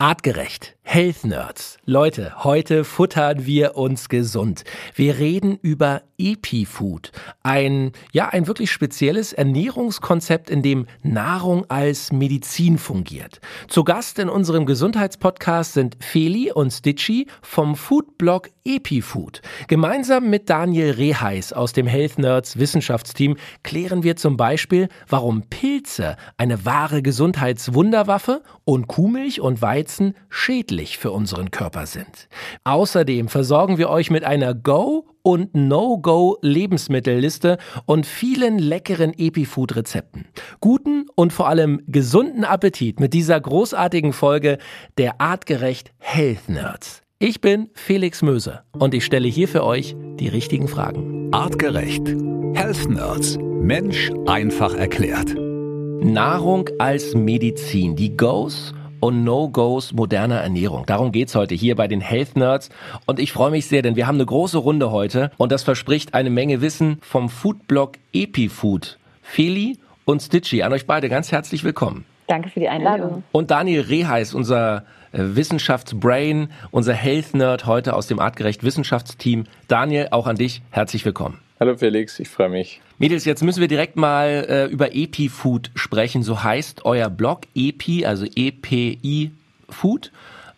Artgerecht. Health Nerds. Leute, heute futtern wir uns gesund. Wir reden über Epifood. Ein, ja, ein wirklich spezielles Ernährungskonzept, in dem Nahrung als Medizin fungiert. Zu Gast in unserem Gesundheitspodcast sind Feli und Stitchy vom Foodblog Epifood. Gemeinsam mit Daniel Reheis aus dem Health Nerds Wissenschaftsteam klären wir zum Beispiel, warum Pilze eine wahre Gesundheitswunderwaffe und Kuhmilch und Weizen schädlich schädlich für unseren Körper sind. Außerdem versorgen wir euch mit einer Go- und No-Go-Lebensmittelliste und vielen leckeren Epifood-Rezepten. Guten und vor allem gesunden Appetit mit dieser großartigen Folge der artgerecht Health Nerds. Ich bin Felix Möse und ich stelle hier für euch die richtigen Fragen. Artgerecht. Health Nerds. Mensch einfach erklärt. Nahrung als Medizin. Die Goes und No-Gos moderner Ernährung. Darum geht's heute hier bei den Health Nerds. Und ich freue mich sehr, denn wir haben eine große Runde heute und das verspricht eine Menge Wissen vom Foodblog EpiFood. Feli und Stitchy, an euch beide ganz herzlich willkommen. Danke für die Einladung. Und Daniel Reheis, unser äh, Wissenschaftsbrain, unser Health Nerd heute aus dem Artgerecht Wissenschaftsteam. Daniel, auch an dich herzlich willkommen. Hallo Felix, ich freue mich. Mädels, jetzt müssen wir direkt mal äh, über EpiFood sprechen. So heißt euer Blog Epi, also EPI Food.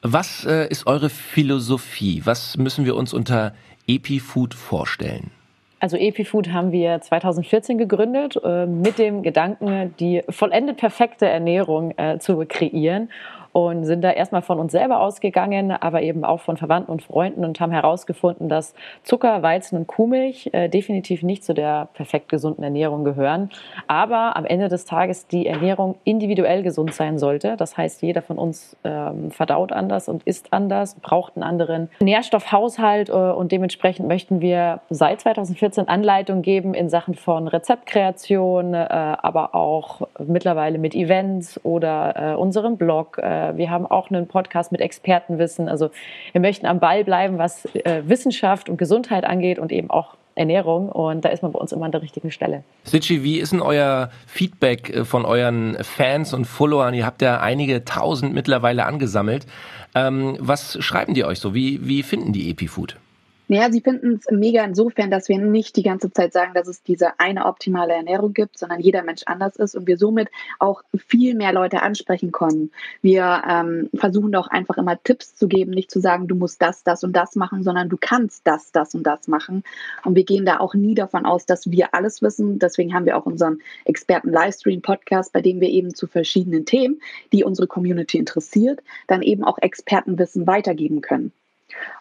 Was äh, ist eure Philosophie? Was müssen wir uns unter EpiFood vorstellen? Also EpiFood haben wir 2014 gegründet äh, mit dem Gedanken, die vollendet perfekte Ernährung äh, zu kreieren und sind da erstmal von uns selber ausgegangen, aber eben auch von Verwandten und Freunden und haben herausgefunden, dass Zucker, Weizen und Kuhmilch äh, definitiv nicht zu der perfekt gesunden Ernährung gehören, aber am Ende des Tages die Ernährung individuell gesund sein sollte. Das heißt, jeder von uns ähm, verdaut anders und isst anders, braucht einen anderen Nährstoffhaushalt äh, und dementsprechend möchten wir seit 2014 Anleitung geben in Sachen von Rezeptkreation, äh, aber auch mittlerweile mit Events oder äh, unserem Blog äh, wir haben auch einen Podcast mit Expertenwissen. Also wir möchten am Ball bleiben, was äh, Wissenschaft und Gesundheit angeht und eben auch Ernährung und da ist man bei uns immer an der richtigen Stelle. Sitchi, wie ist denn euer Feedback äh, von euren Fans und Followern? Ihr habt ja einige tausend mittlerweile angesammelt. Ähm, was schreiben die euch so? Wie, wie finden die EpiFood? Naja, sie finden es mega insofern, dass wir nicht die ganze Zeit sagen, dass es diese eine optimale Ernährung gibt, sondern jeder Mensch anders ist und wir somit auch viel mehr Leute ansprechen können. Wir ähm, versuchen doch einfach immer Tipps zu geben, nicht zu sagen, du musst das, das und das machen, sondern du kannst das, das und das machen. Und wir gehen da auch nie davon aus, dass wir alles wissen. Deswegen haben wir auch unseren Experten-Livestream-Podcast, bei dem wir eben zu verschiedenen Themen, die unsere Community interessiert, dann eben auch Expertenwissen weitergeben können.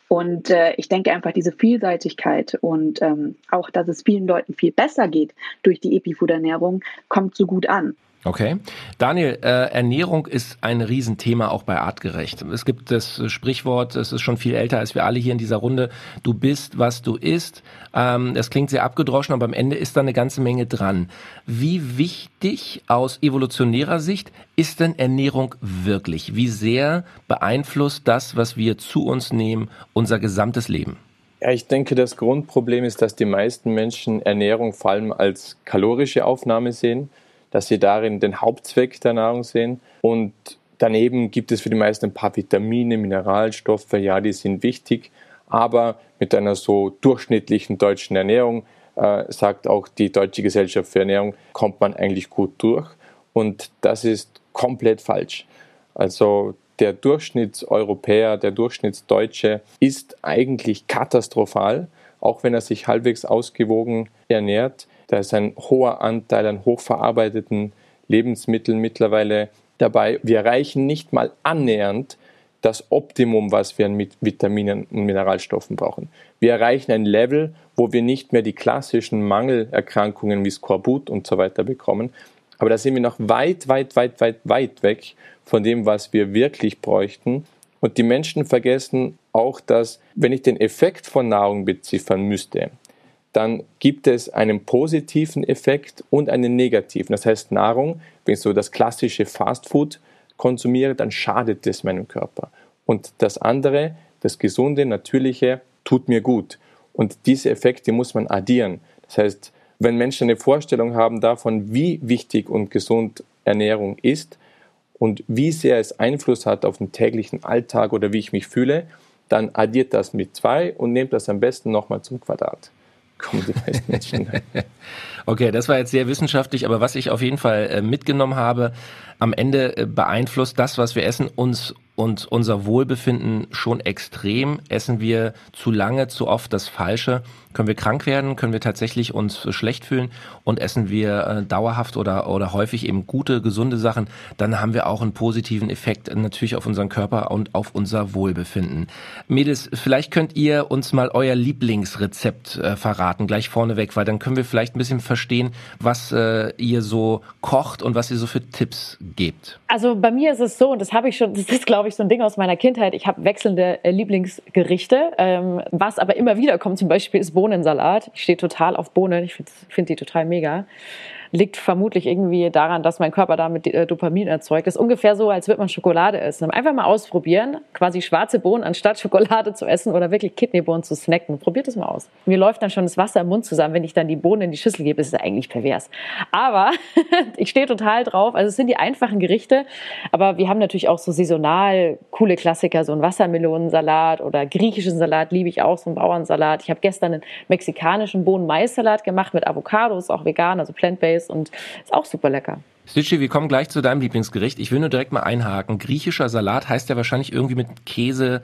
Und äh, ich denke einfach, diese Vielseitigkeit und ähm, auch, dass es vielen Leuten viel besser geht durch die Epifood-Ernährung, kommt so gut an. Okay. Daniel, äh, Ernährung ist ein Riesenthema auch bei Artgerecht. Es gibt das Sprichwort, es ist schon viel älter als wir alle hier in dieser Runde, du bist, was du isst. Ähm, das klingt sehr abgedroschen, aber am Ende ist da eine ganze Menge dran. Wie wichtig aus evolutionärer Sicht ist denn Ernährung wirklich? Wie sehr beeinflusst das, was wir zu uns nehmen, unser gesamtes Leben? Ja, ich denke, das Grundproblem ist, dass die meisten Menschen Ernährung vor allem als kalorische Aufnahme sehen dass sie darin den Hauptzweck der Nahrung sehen. Und daneben gibt es für die meisten ein paar Vitamine, Mineralstoffe, ja, die sind wichtig. Aber mit einer so durchschnittlichen deutschen Ernährung, äh, sagt auch die Deutsche Gesellschaft für Ernährung, kommt man eigentlich gut durch. Und das ist komplett falsch. Also der Durchschnittseuropäer, der Durchschnittsdeutsche ist eigentlich katastrophal, auch wenn er sich halbwegs ausgewogen ernährt. Da ist ein hoher Anteil an hochverarbeiteten Lebensmitteln mittlerweile dabei. Wir erreichen nicht mal annähernd das Optimum, was wir an Vitaminen und Mineralstoffen brauchen. Wir erreichen ein Level, wo wir nicht mehr die klassischen Mangelerkrankungen wie Skorbut und so weiter bekommen. Aber da sind wir noch weit, weit, weit, weit, weit weg von dem, was wir wirklich bräuchten. Und die Menschen vergessen auch, dass, wenn ich den Effekt von Nahrung beziffern müsste, dann gibt es einen positiven Effekt und einen negativen. Das heißt, Nahrung, wenn ich so das klassische Fastfood konsumiere, dann schadet es meinem Körper. Und das andere, das gesunde, natürliche, tut mir gut. Und diese Effekte muss man addieren. Das heißt, wenn Menschen eine Vorstellung haben davon, wie wichtig und gesund Ernährung ist und wie sehr es Einfluss hat auf den täglichen Alltag oder wie ich mich fühle, dann addiert das mit zwei und nehmt das am besten nochmal zum Quadrat. Kommen die meisten Menschen. okay, das war jetzt sehr wissenschaftlich, aber was ich auf jeden Fall äh, mitgenommen habe, am Ende äh, beeinflusst das, was wir essen, uns und unser Wohlbefinden schon extrem. Essen wir zu lange, zu oft das Falsche, können wir krank werden, können wir tatsächlich uns schlecht fühlen und essen wir äh, dauerhaft oder, oder häufig eben gute, gesunde Sachen, dann haben wir auch einen positiven Effekt natürlich auf unseren Körper und auf unser Wohlbefinden. Mädels, vielleicht könnt ihr uns mal euer Lieblingsrezept äh, verraten, gleich vorneweg, weil dann können wir vielleicht ein bisschen verstehen, was äh, ihr so kocht und was ihr so für Tipps gebt. Also bei mir ist es so, und das habe ich schon, das ist glaube ich so ein Ding aus meiner Kindheit, ich habe wechselnde äh, Lieblingsgerichte, ähm, was aber immer wieder kommt zum Beispiel ist Bohnensalat. Ich stehe total auf Bohnen. Ich finde find die total mega liegt vermutlich irgendwie daran, dass mein Körper damit äh, Dopamin erzeugt. Das ist ungefähr so, als würde man Schokolade essen. Einfach mal ausprobieren, quasi schwarze Bohnen anstatt Schokolade zu essen oder wirklich Kidneybohnen zu snacken. Probiert es mal aus. Mir läuft dann schon das Wasser im Mund zusammen, wenn ich dann die Bohnen in die Schüssel gebe. Das ist eigentlich pervers. Aber ich stehe total drauf. Also es sind die einfachen Gerichte, aber wir haben natürlich auch so saisonal coole Klassiker, so ein Wassermelonensalat oder griechischen Salat liebe ich auch, so einen Bauernsalat. Ich habe gestern einen mexikanischen Bohnen-Mais-Salat gemacht mit Avocados, auch vegan, also plant-based ist und ist auch super lecker. Stitchy, wir kommen gleich zu deinem Lieblingsgericht. Ich will nur direkt mal einhaken. Griechischer Salat heißt ja wahrscheinlich irgendwie mit Käse,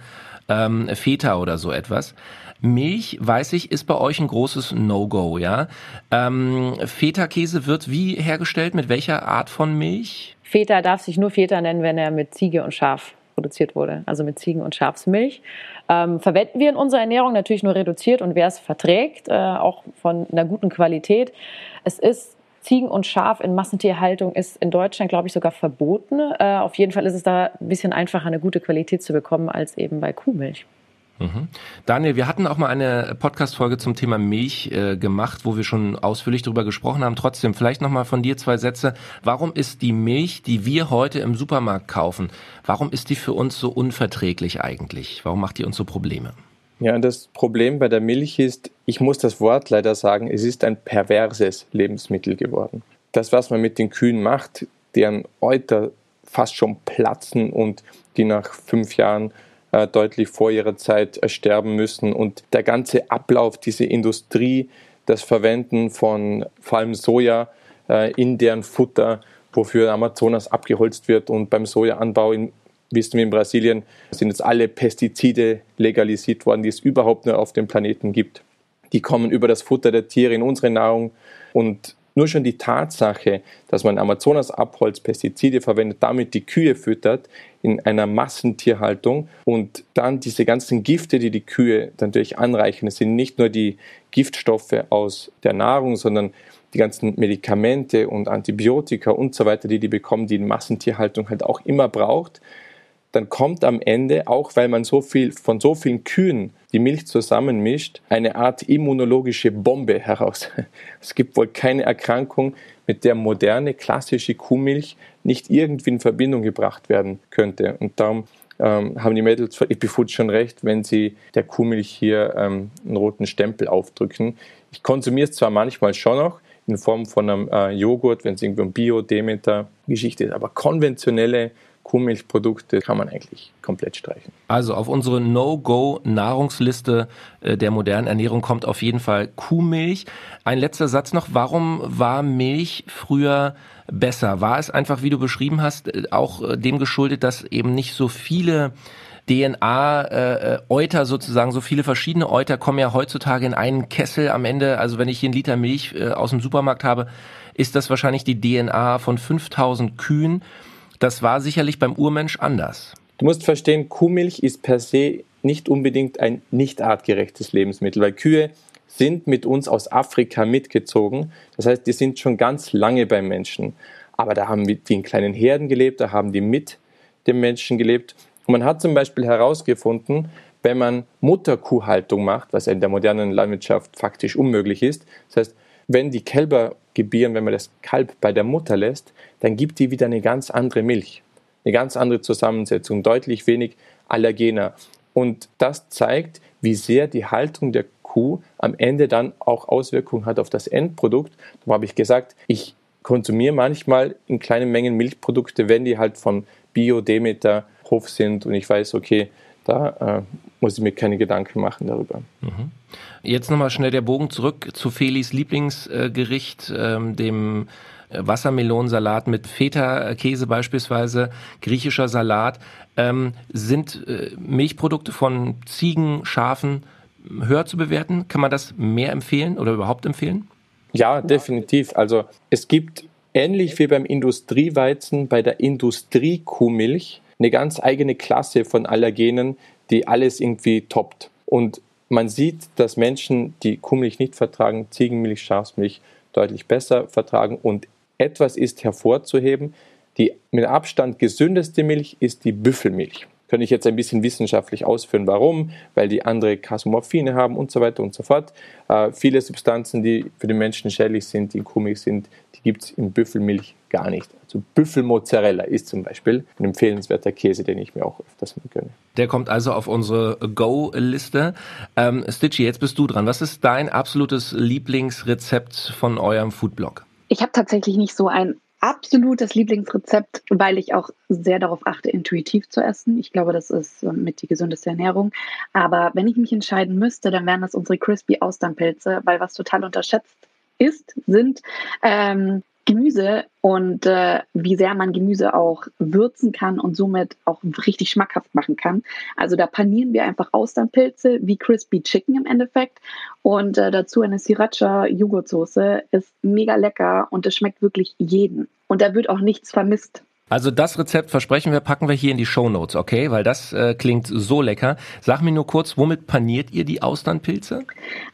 ähm, Feta oder so etwas. Milch, weiß ich, ist bei euch ein großes No-Go, ja? Ähm, Feta-Käse wird wie hergestellt? Mit welcher Art von Milch? Feta darf sich nur Feta nennen, wenn er mit Ziege und Schaf produziert wurde, also mit Ziegen- und Schafsmilch. Ähm, verwenden wir in unserer Ernährung natürlich nur reduziert und wer es verträgt, äh, auch von einer guten Qualität. Es ist Ziegen und Schaf in Massentierhaltung ist in Deutschland, glaube ich, sogar verboten. Äh, auf jeden Fall ist es da ein bisschen einfacher, eine gute Qualität zu bekommen als eben bei Kuhmilch. Mhm. Daniel, wir hatten auch mal eine Podcast-Folge zum Thema Milch äh, gemacht, wo wir schon ausführlich darüber gesprochen haben. Trotzdem, vielleicht nochmal von dir zwei Sätze. Warum ist die Milch, die wir heute im Supermarkt kaufen, warum ist die für uns so unverträglich eigentlich? Warum macht die uns so Probleme? Ja, das Problem bei der Milch ist, ich muss das Wort leider sagen, es ist ein perverses Lebensmittel geworden. Das, was man mit den Kühen macht, deren Euter fast schon platzen und die nach fünf Jahren äh, deutlich vor ihrer Zeit äh, sterben müssen und der ganze Ablauf, diese Industrie, das Verwenden von vor allem Soja äh, in deren Futter, wofür Amazonas abgeholzt wird und beim Sojaanbau in wissen wir in Brasilien, sind jetzt alle Pestizide legalisiert worden, die es überhaupt nur auf dem Planeten gibt. Die kommen über das Futter der Tiere in unsere Nahrung und nur schon die Tatsache, dass man Amazonas abholzt, Pestizide verwendet, damit die Kühe füttert in einer Massentierhaltung und dann diese ganzen Gifte, die die Kühe natürlich anreichen, es sind nicht nur die Giftstoffe aus der Nahrung, sondern die ganzen Medikamente und Antibiotika und so weiter, die die bekommen, die die Massentierhaltung halt auch immer braucht dann kommt am Ende, auch weil man so viel von so vielen Kühen die Milch zusammenmischt, eine Art immunologische Bombe heraus. Es gibt wohl keine Erkrankung, mit der moderne klassische Kuhmilch nicht irgendwie in Verbindung gebracht werden könnte. Und darum ähm, haben die Mädels von Epifood schon recht, wenn sie der Kuhmilch hier ähm, einen roten Stempel aufdrücken. Ich konsumiere es zwar manchmal schon noch in Form von einem äh, Joghurt, wenn es irgendwie um Bio-Demeter-Geschichte ist, aber konventionelle Kuhmilchprodukte kann man eigentlich komplett streichen. Also auf unsere No-Go-Nahrungsliste äh, der modernen Ernährung kommt auf jeden Fall Kuhmilch. Ein letzter Satz noch. Warum war Milch früher besser? War es einfach, wie du beschrieben hast, äh, auch äh, dem geschuldet, dass eben nicht so viele DNA-Euter äh, sozusagen, so viele verschiedene Euter kommen ja heutzutage in einen Kessel am Ende. Also wenn ich hier einen Liter Milch äh, aus dem Supermarkt habe, ist das wahrscheinlich die DNA von 5000 Kühen. Das war sicherlich beim Urmensch anders. Du musst verstehen, Kuhmilch ist per se nicht unbedingt ein nicht artgerechtes Lebensmittel, weil Kühe sind mit uns aus Afrika mitgezogen. Das heißt, die sind schon ganz lange beim Menschen. Aber da haben die in kleinen Herden gelebt, da haben die mit dem Menschen gelebt. Und man hat zum Beispiel herausgefunden, wenn man Mutterkuhhaltung macht, was in der modernen Landwirtschaft faktisch unmöglich ist, das heißt, wenn die Kälber gebieren, wenn man das Kalb bei der Mutter lässt, dann gibt die wieder eine ganz andere Milch, eine ganz andere Zusammensetzung, deutlich wenig allergener. Und das zeigt, wie sehr die Haltung der Kuh am Ende dann auch Auswirkungen hat auf das Endprodukt. Da habe ich gesagt, ich konsumiere manchmal in kleinen Mengen Milchprodukte, wenn die halt von Bio, Demeter, Hof sind und ich weiß, okay, da äh, muss ich mir keine Gedanken machen darüber. Mhm. Jetzt nochmal schnell der Bogen zurück zu Felis Lieblingsgericht, ähm, dem Wassermelonensalat mit Feta-Käse beispielsweise, griechischer Salat. Ähm, sind äh, Milchprodukte von Ziegen, Schafen höher zu bewerten? Kann man das mehr empfehlen oder überhaupt empfehlen? Ja, definitiv. Also es gibt ähnlich wie beim Industrieweizen bei der Industriekuhmilch eine ganz eigene Klasse von Allergenen, die alles irgendwie toppt. Und man sieht, dass Menschen, die Kuhmilch nicht vertragen, Ziegenmilch, Schafsmilch deutlich besser vertragen. Und etwas ist hervorzuheben, die mit Abstand gesündeste Milch ist die Büffelmilch. Könnte ich jetzt ein bisschen wissenschaftlich ausführen, warum, weil die andere Kasomorphine haben und so weiter und so fort. Äh, viele Substanzen, die für den Menschen schädlich sind, die in Kuhmilch sind, die gibt es in Büffelmilch gar nicht. Also Büffelmozzarella ist zum Beispiel ein empfehlenswerter Käse, den ich mir auch öfters mal gönne. Der kommt also auf unsere Go-Liste. Ähm, Stitchy, jetzt bist du dran. Was ist dein absolutes Lieblingsrezept von eurem Foodblog? Ich habe tatsächlich nicht so ein absolutes Lieblingsrezept, weil ich auch sehr darauf achte, intuitiv zu essen. Ich glaube, das ist mit die gesündeste Ernährung. Aber wenn ich mich entscheiden müsste, dann wären das unsere Crispy Austernpilze, weil was total unterschätzt ist, sind ähm, Gemüse und äh, wie sehr man Gemüse auch würzen kann und somit auch richtig schmackhaft machen kann. Also da panieren wir einfach Austernpilze wie Crispy Chicken im Endeffekt und äh, dazu eine Sriracha Joghurtsoße ist mega lecker und es schmeckt wirklich jeden und da wird auch nichts vermisst. Also das Rezept versprechen wir, packen wir hier in die Show Notes, okay? Weil das äh, klingt so lecker. Sag mir nur kurz, womit paniert ihr die Austernpilze?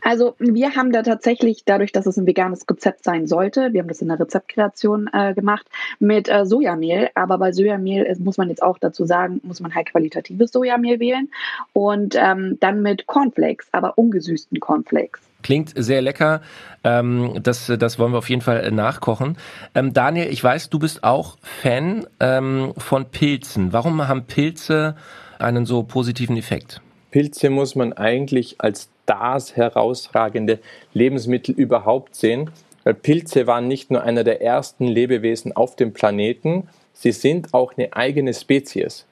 Also wir haben da tatsächlich, dadurch, dass es ein veganes Rezept sein sollte, wir haben das in der Rezeptkreation äh, gemacht, mit äh, Sojamehl. Aber bei Sojamehl muss man jetzt auch dazu sagen, muss man halt qualitatives Sojamehl wählen. Und ähm, dann mit Cornflakes, aber ungesüßten Cornflakes. Klingt sehr lecker. Ähm, das, das wollen wir auf jeden Fall nachkochen. Ähm, Daniel, ich weiß, du bist auch Fan ähm, von Pilzen. Warum haben Pilze einen so positiven Effekt? Pilze muss man eigentlich als das herausragende Lebensmittel überhaupt sehen, weil Pilze waren nicht nur einer der ersten Lebewesen auf dem Planeten, sie sind auch eine eigene Spezies.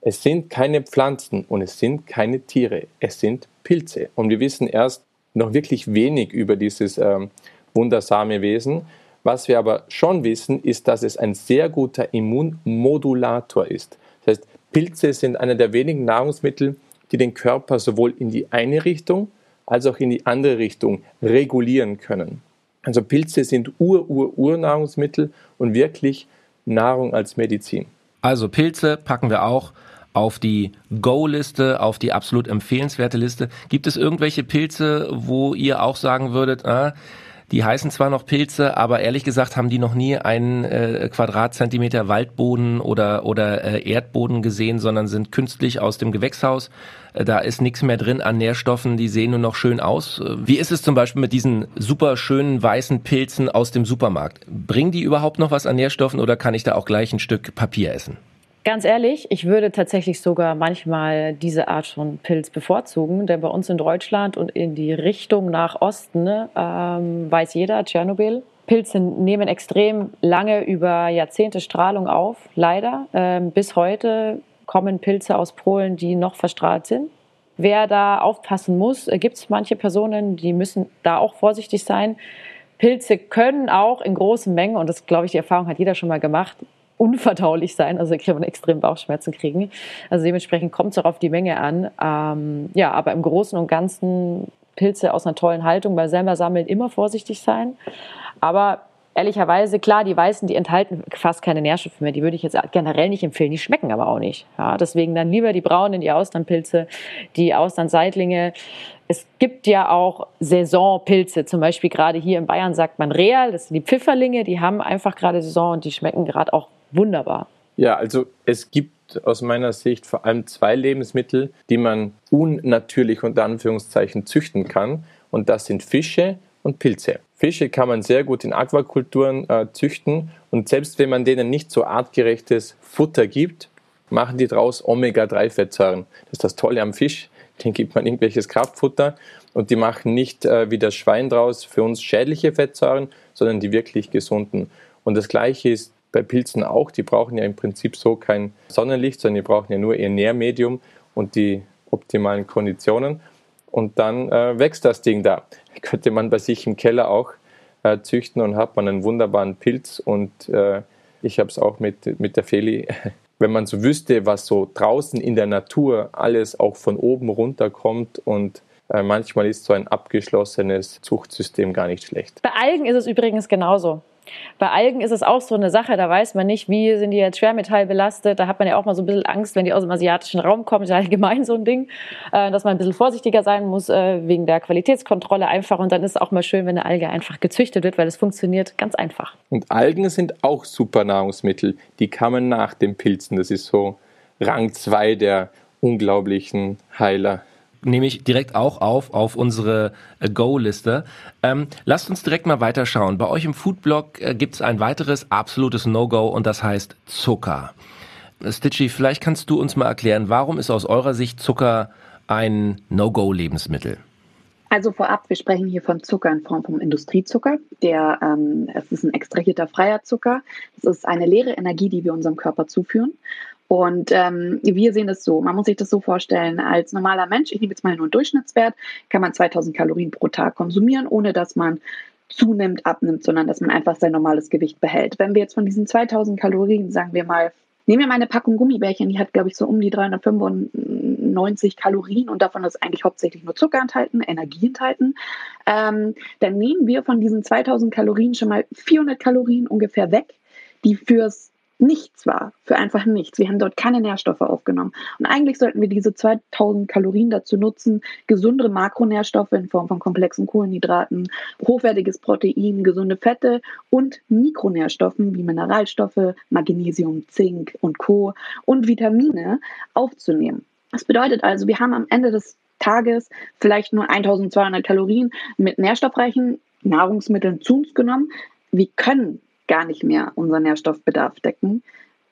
Es sind keine Pflanzen und es sind keine Tiere, es sind Pilze. Und wir wissen erst noch wirklich wenig über dieses ähm, wundersame Wesen. Was wir aber schon wissen, ist, dass es ein sehr guter Immunmodulator ist. Das heißt, Pilze sind einer der wenigen Nahrungsmittel, die den Körper sowohl in die eine Richtung als auch in die andere Richtung regulieren können. Also Pilze sind Ur-Ur-Ur-Nahrungsmittel und wirklich Nahrung als Medizin. Also Pilze packen wir auch auf die Go-Liste, auf die absolut empfehlenswerte Liste. Gibt es irgendwelche Pilze, wo ihr auch sagen würdet, ah, die heißen zwar noch Pilze, aber ehrlich gesagt haben die noch nie einen äh, Quadratzentimeter Waldboden oder, oder äh, Erdboden gesehen, sondern sind künstlich aus dem Gewächshaus. Äh, da ist nichts mehr drin an Nährstoffen, die sehen nur noch schön aus. Äh, wie ist es zum Beispiel mit diesen super schönen weißen Pilzen aus dem Supermarkt? Bringen die überhaupt noch was an Nährstoffen oder kann ich da auch gleich ein Stück Papier essen? Ganz ehrlich, ich würde tatsächlich sogar manchmal diese Art von Pilz bevorzugen, denn bei uns in Deutschland und in die Richtung nach Osten ähm, weiß jeder, Tschernobyl. Pilze nehmen extrem lange über Jahrzehnte Strahlung auf, leider. Ähm, bis heute kommen Pilze aus Polen, die noch verstrahlt sind. Wer da aufpassen muss, äh, gibt es manche Personen, die müssen da auch vorsichtig sein. Pilze können auch in großen Mengen, und das glaube ich, die Erfahrung hat jeder schon mal gemacht, unverdaulich sein, also kann man extrem Bauchschmerzen kriegen. Also dementsprechend kommt es auch auf die Menge an. Ähm, ja, aber im Großen und Ganzen Pilze aus einer tollen Haltung bei selber sammeln immer vorsichtig sein. Aber ehrlicherweise, klar, die Weißen, die enthalten fast keine Nährstoffe mehr. Die würde ich jetzt generell nicht empfehlen. Die schmecken aber auch nicht. Ja, deswegen dann lieber die braunen, die Austernpilze, die Austernseitlinge. Es gibt ja auch Saisonpilze. Zum Beispiel gerade hier in Bayern sagt man Real. Das sind die Pfifferlinge. Die haben einfach gerade Saison und die schmecken gerade auch wunderbar. Ja, also es gibt aus meiner Sicht vor allem zwei Lebensmittel, die man unnatürlich unter Anführungszeichen züchten kann. Und das sind Fische und Pilze. Fische kann man sehr gut in Aquakulturen äh, züchten und selbst wenn man denen nicht so artgerechtes Futter gibt, machen die daraus Omega-3-Fettsäuren. Das ist das Tolle am Fisch. den gibt man irgendwelches Kraftfutter und die machen nicht äh, wie das Schwein draus für uns schädliche Fettsäuren, sondern die wirklich gesunden. Und das Gleiche ist bei Pilzen auch. Die brauchen ja im Prinzip so kein Sonnenlicht, sondern die brauchen ja nur ihr Nährmedium und die optimalen Konditionen. Und dann äh, wächst das Ding da. Könnte man bei sich im Keller auch äh, züchten und hat man einen wunderbaren Pilz. Und äh, ich habe es auch mit, mit der Feli. Wenn man so wüsste, was so draußen in der Natur alles auch von oben runter kommt und äh, manchmal ist so ein abgeschlossenes Zuchtsystem gar nicht schlecht. Bei Algen ist es übrigens genauso. Bei Algen ist es auch so eine Sache, da weiß man nicht, wie sind die jetzt schwermetallbelastet. Da hat man ja auch mal so ein bisschen Angst, wenn die aus dem asiatischen Raum kommen. Das ist allgemein so ein Ding, äh, dass man ein bisschen vorsichtiger sein muss äh, wegen der Qualitätskontrolle einfach. Und dann ist es auch mal schön, wenn eine Alge einfach gezüchtet wird, weil es funktioniert ganz einfach. Und Algen sind auch super Nahrungsmittel. Die kamen nach den Pilzen. Das ist so Rang 2 der unglaublichen Heiler nehme ich direkt auch auf auf unsere äh, Go-Liste. Ähm, lasst uns direkt mal weiterschauen. Bei euch im Foodblog äh, gibt es ein weiteres absolutes No-Go und das heißt Zucker. Stitchy, vielleicht kannst du uns mal erklären, warum ist aus eurer Sicht Zucker ein No-Go-Lebensmittel? Also vorab, wir sprechen hier von Zucker in Form von Industriezucker. Der, ähm, es ist ein extrahierter freier Zucker. Das ist eine leere Energie, die wir unserem Körper zuführen. Und ähm, wir sehen es so, man muss sich das so vorstellen, als normaler Mensch, ich nehme jetzt mal nur einen Durchschnittswert, kann man 2000 Kalorien pro Tag konsumieren, ohne dass man zunimmt, abnimmt, sondern dass man einfach sein normales Gewicht behält. Wenn wir jetzt von diesen 2000 Kalorien, sagen wir mal, nehmen wir mal eine Packung Gummibärchen, die hat, glaube ich, so um die 395 Kalorien und davon ist eigentlich hauptsächlich nur Zucker enthalten, Energie enthalten, ähm, dann nehmen wir von diesen 2000 Kalorien schon mal 400 Kalorien ungefähr weg, die fürs nichts war, für einfach nichts. Wir haben dort keine Nährstoffe aufgenommen. Und eigentlich sollten wir diese 2000 Kalorien dazu nutzen, gesundere Makronährstoffe in Form von komplexen Kohlenhydraten, hochwertiges Protein, gesunde Fette und Mikronährstoffen wie Mineralstoffe, Magnesium, Zink und Co. und Vitamine aufzunehmen. Das bedeutet also, wir haben am Ende des Tages vielleicht nur 1200 Kalorien mit nährstoffreichen Nahrungsmitteln zu uns genommen. Wir können gar nicht mehr unseren Nährstoffbedarf decken,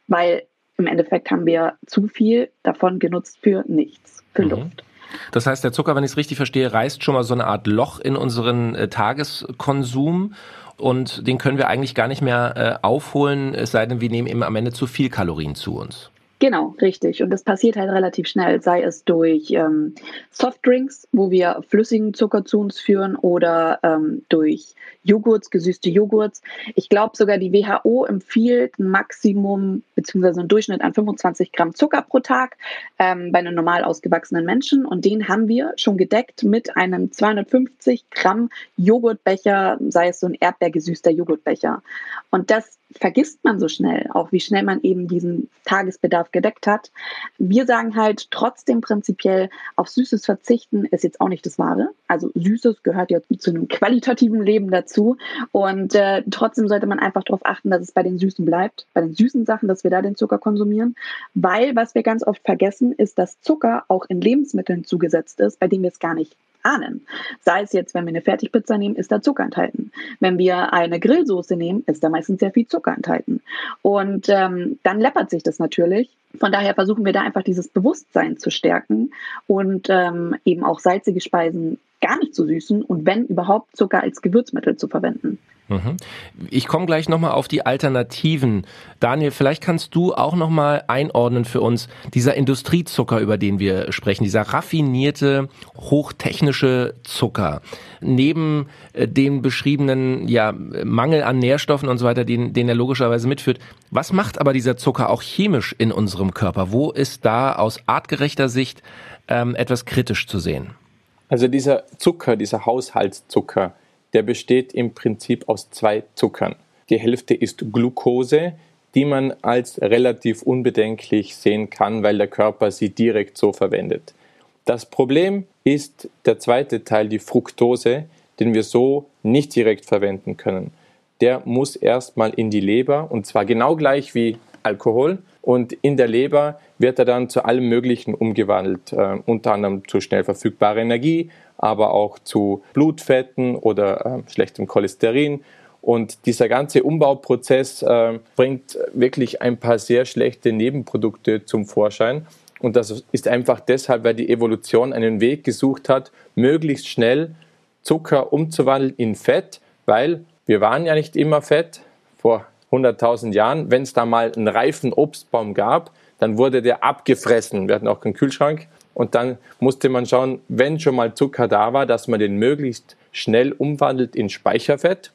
weil im Endeffekt haben wir zu viel davon genutzt für nichts, für mhm. Luft. Das heißt, der Zucker, wenn ich es richtig verstehe, reißt schon mal so eine Art Loch in unseren äh, Tageskonsum und den können wir eigentlich gar nicht mehr äh, aufholen, es sei denn, wir nehmen eben am Ende zu viel Kalorien zu uns. Genau, richtig. Und das passiert halt relativ schnell, sei es durch ähm, Softdrinks, wo wir flüssigen Zucker zu uns führen, oder ähm, durch Joghurts, gesüßte Joghurts. Ich glaube sogar, die WHO empfiehlt ein Maximum bzw. einen Durchschnitt an 25 Gramm Zucker pro Tag ähm, bei einem normal ausgewachsenen Menschen. Und den haben wir schon gedeckt mit einem 250 Gramm Joghurtbecher, sei es so ein erdbeergesüßter Joghurtbecher. Und das vergisst man so schnell, auch wie schnell man eben diesen Tagesbedarf gedeckt hat. Wir sagen halt trotzdem prinzipiell, auf Süßes verzichten ist jetzt auch nicht das Wahre. Also Süßes gehört ja zu einem qualitativen Leben dazu. Und äh, trotzdem sollte man einfach darauf achten, dass es bei den Süßen bleibt, bei den süßen Sachen, dass wir da den Zucker konsumieren. Weil was wir ganz oft vergessen, ist, dass Zucker auch in Lebensmitteln zugesetzt ist, bei denen wir es gar nicht ahnen. Sei es jetzt, wenn wir eine Fertigpizza nehmen, ist da Zucker enthalten. Wenn wir eine Grillsoße nehmen, ist da meistens sehr viel Zucker enthalten. Und ähm, dann läppert sich das natürlich. Von daher versuchen wir da einfach dieses Bewusstsein zu stärken und ähm, eben auch salzige Speisen gar nicht zu süßen und wenn überhaupt Zucker als Gewürzmittel zu verwenden. Mhm. Ich komme gleich nochmal auf die Alternativen. Daniel, vielleicht kannst du auch nochmal einordnen für uns, dieser Industriezucker, über den wir sprechen, dieser raffinierte, hochtechnische Zucker, neben äh, dem beschriebenen ja, Mangel an Nährstoffen und so weiter, den, den er logischerweise mitführt. Was macht aber dieser Zucker auch chemisch in unserem Körper? Wo ist da aus artgerechter Sicht ähm, etwas kritisch zu sehen? Also dieser Zucker, dieser Haushaltszucker, der besteht im Prinzip aus zwei Zuckern. Die Hälfte ist Glucose, die man als relativ unbedenklich sehen kann, weil der Körper sie direkt so verwendet. Das Problem ist der zweite Teil, die Fructose, den wir so nicht direkt verwenden können. Der muss erstmal in die Leber und zwar genau gleich wie Alkohol. Und in der Leber wird er dann zu allem Möglichen umgewandelt, äh, unter anderem zu schnell verfügbarer Energie, aber auch zu Blutfetten oder äh, schlechtem Cholesterin. Und dieser ganze Umbauprozess äh, bringt wirklich ein paar sehr schlechte Nebenprodukte zum Vorschein. Und das ist einfach deshalb, weil die Evolution einen Weg gesucht hat, möglichst schnell Zucker umzuwandeln in Fett, weil wir waren ja nicht immer fett vor 100.000 Jahren. Wenn es da mal einen reifen Obstbaum gab, dann wurde der abgefressen. Wir hatten auch keinen Kühlschrank. Und dann musste man schauen, wenn schon mal Zucker da war, dass man den möglichst schnell umwandelt in Speicherfett,